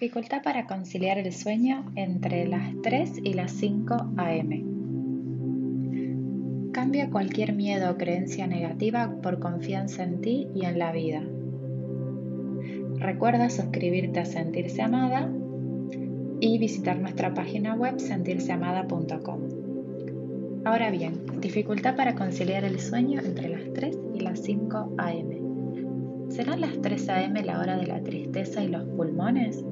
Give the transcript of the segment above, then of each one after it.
Dificultad para conciliar el sueño entre las 3 y las 5 am. Cambia cualquier miedo o creencia negativa por confianza en ti y en la vida. Recuerda suscribirte a Sentirse Amada y visitar nuestra página web sentirseamada.com. Ahora bien, dificultad para conciliar el sueño entre las 3 y las 5 am. ¿Serán las 3 am la hora de la tristeza y los pulmones?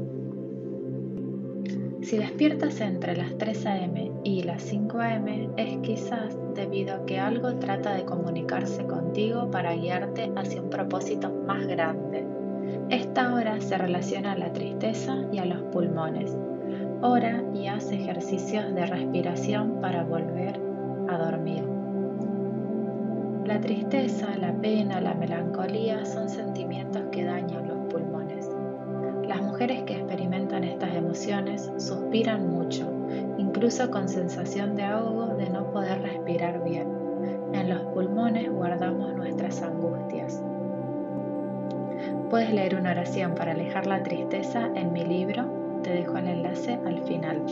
Si despiertas entre las 3 a.m. y las 5 a.m. es quizás debido a que algo trata de comunicarse contigo para guiarte hacia un propósito más grande. Esta hora se relaciona a la tristeza y a los pulmones. Ora y haz ejercicios de respiración para volver a dormir. La tristeza, la pena, la melancolía son sentimientos que dañan los pulmones. Las mujeres que experimentan suspiran mucho, incluso con sensación de ahogo de no poder respirar bien. En los pulmones guardamos nuestras angustias. Puedes leer una oración para alejar la tristeza en mi libro, te dejo el enlace al final.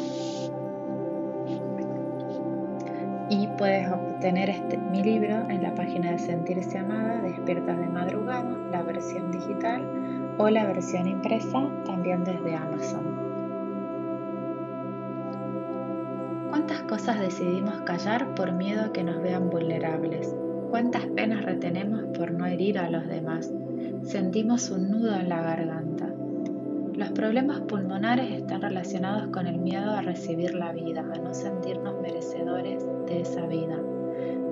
Y puedes obtener este, mi libro en la página de Sentirse Amada, Despiertas de Madrugada, la versión digital o la versión impresa también desde Amazon. ¿Cuántas cosas decidimos callar por miedo a que nos vean vulnerables? ¿Cuántas penas retenemos por no herir a los demás? Sentimos un nudo en la garganta. Los problemas pulmonares están relacionados con el miedo a recibir la vida, a no sentirnos merecedores de esa vida.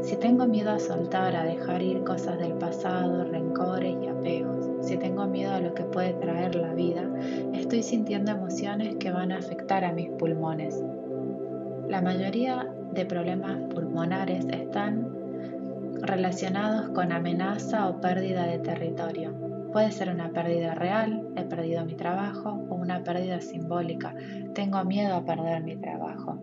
Si tengo miedo a soltar, a dejar ir cosas del pasado, rencores y apegos, si tengo miedo a lo que puede traer la vida, estoy sintiendo emociones que van a afectar a mis pulmones. La mayoría de problemas pulmonares están relacionados con amenaza o pérdida de territorio. Puede ser una pérdida real, he perdido mi trabajo, o una pérdida simbólica, tengo miedo a perder mi trabajo.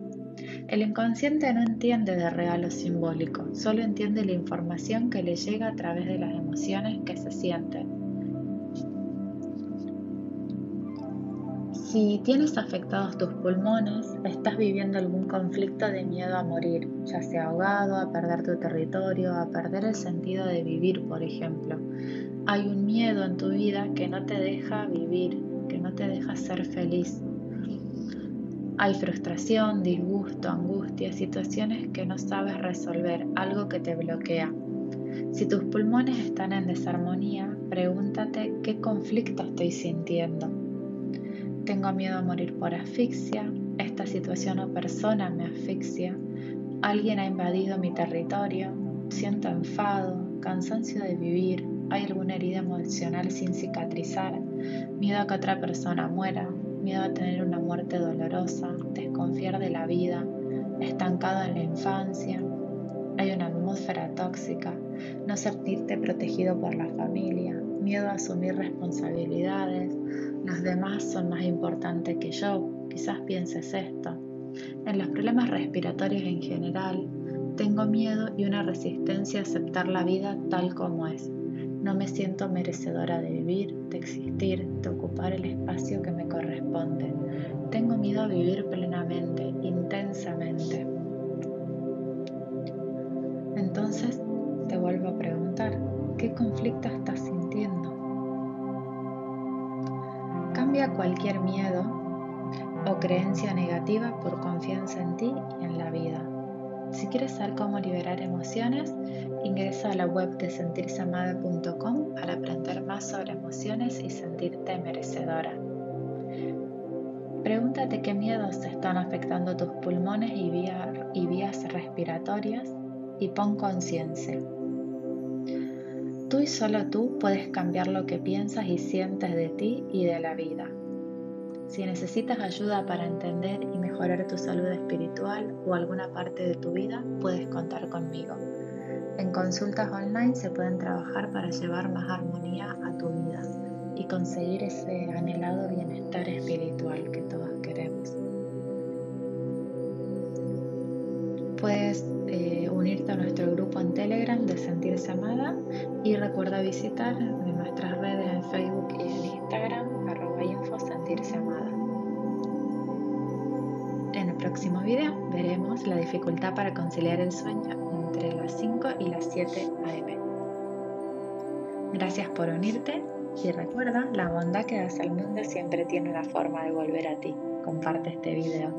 El inconsciente no entiende de real o simbólico, solo entiende la información que le llega a través de las emociones que se sienten. Si tienes afectados tus pulmones, estás viviendo algún conflicto de miedo a morir, ya sea ahogado, a perder tu territorio, a perder el sentido de vivir, por ejemplo. Hay un miedo en tu vida que no te deja vivir, que no te deja ser feliz, hay frustración, disgusto, angustia, situaciones que no sabes resolver, algo que te bloquea. Si tus pulmones están en desarmonía, pregúntate qué conflicto estoy sintiendo. Tengo miedo a morir por asfixia, esta situación o persona me asfixia, alguien ha invadido mi territorio, siento enfado, cansancio de vivir, hay alguna herida emocional sin cicatrizar, miedo a que otra persona muera, miedo a tener una muerte dolorosa, desconfiar de la vida, estancado en la infancia, atmósfera tóxica, no sentirte protegido por la familia, miedo a asumir responsabilidades, los demás son más importantes que yo, quizás pienses esto. En los problemas respiratorios en general, tengo miedo y una resistencia a aceptar la vida tal como es. No me siento merecedora de vivir, de existir, de ocupar el espacio que me corresponde. Tengo miedo a vivir plenamente, intensamente. Cualquier miedo o creencia negativa por confianza en ti y en la vida. Si quieres saber cómo liberar emociones, ingresa a la web de sentirseamada.com para aprender más sobre emociones y sentirte merecedora. Pregúntate qué miedos están afectando tus pulmones y vías respiratorias y pon conciencia. Tú y solo tú puedes cambiar lo que piensas y sientes de ti y de la vida. Si necesitas ayuda para entender y mejorar tu salud espiritual o alguna parte de tu vida, puedes contar conmigo. En consultas online se pueden trabajar para llevar más armonía a tu vida y conseguir ese anhelado bienestar espiritual que todos queremos. Puedes eh, unirte a nuestro grupo en Telegram de Sentirse Amada y recuerda visitar nuestras redes en Facebook y en Instagram arroba info Sentirse Amada. En el próximo video veremos la dificultad para conciliar el sueño entre las 5 y las 7 am. Gracias por unirte y recuerda, la bondad que das al mundo siempre tiene una forma de volver a ti. Comparte este video.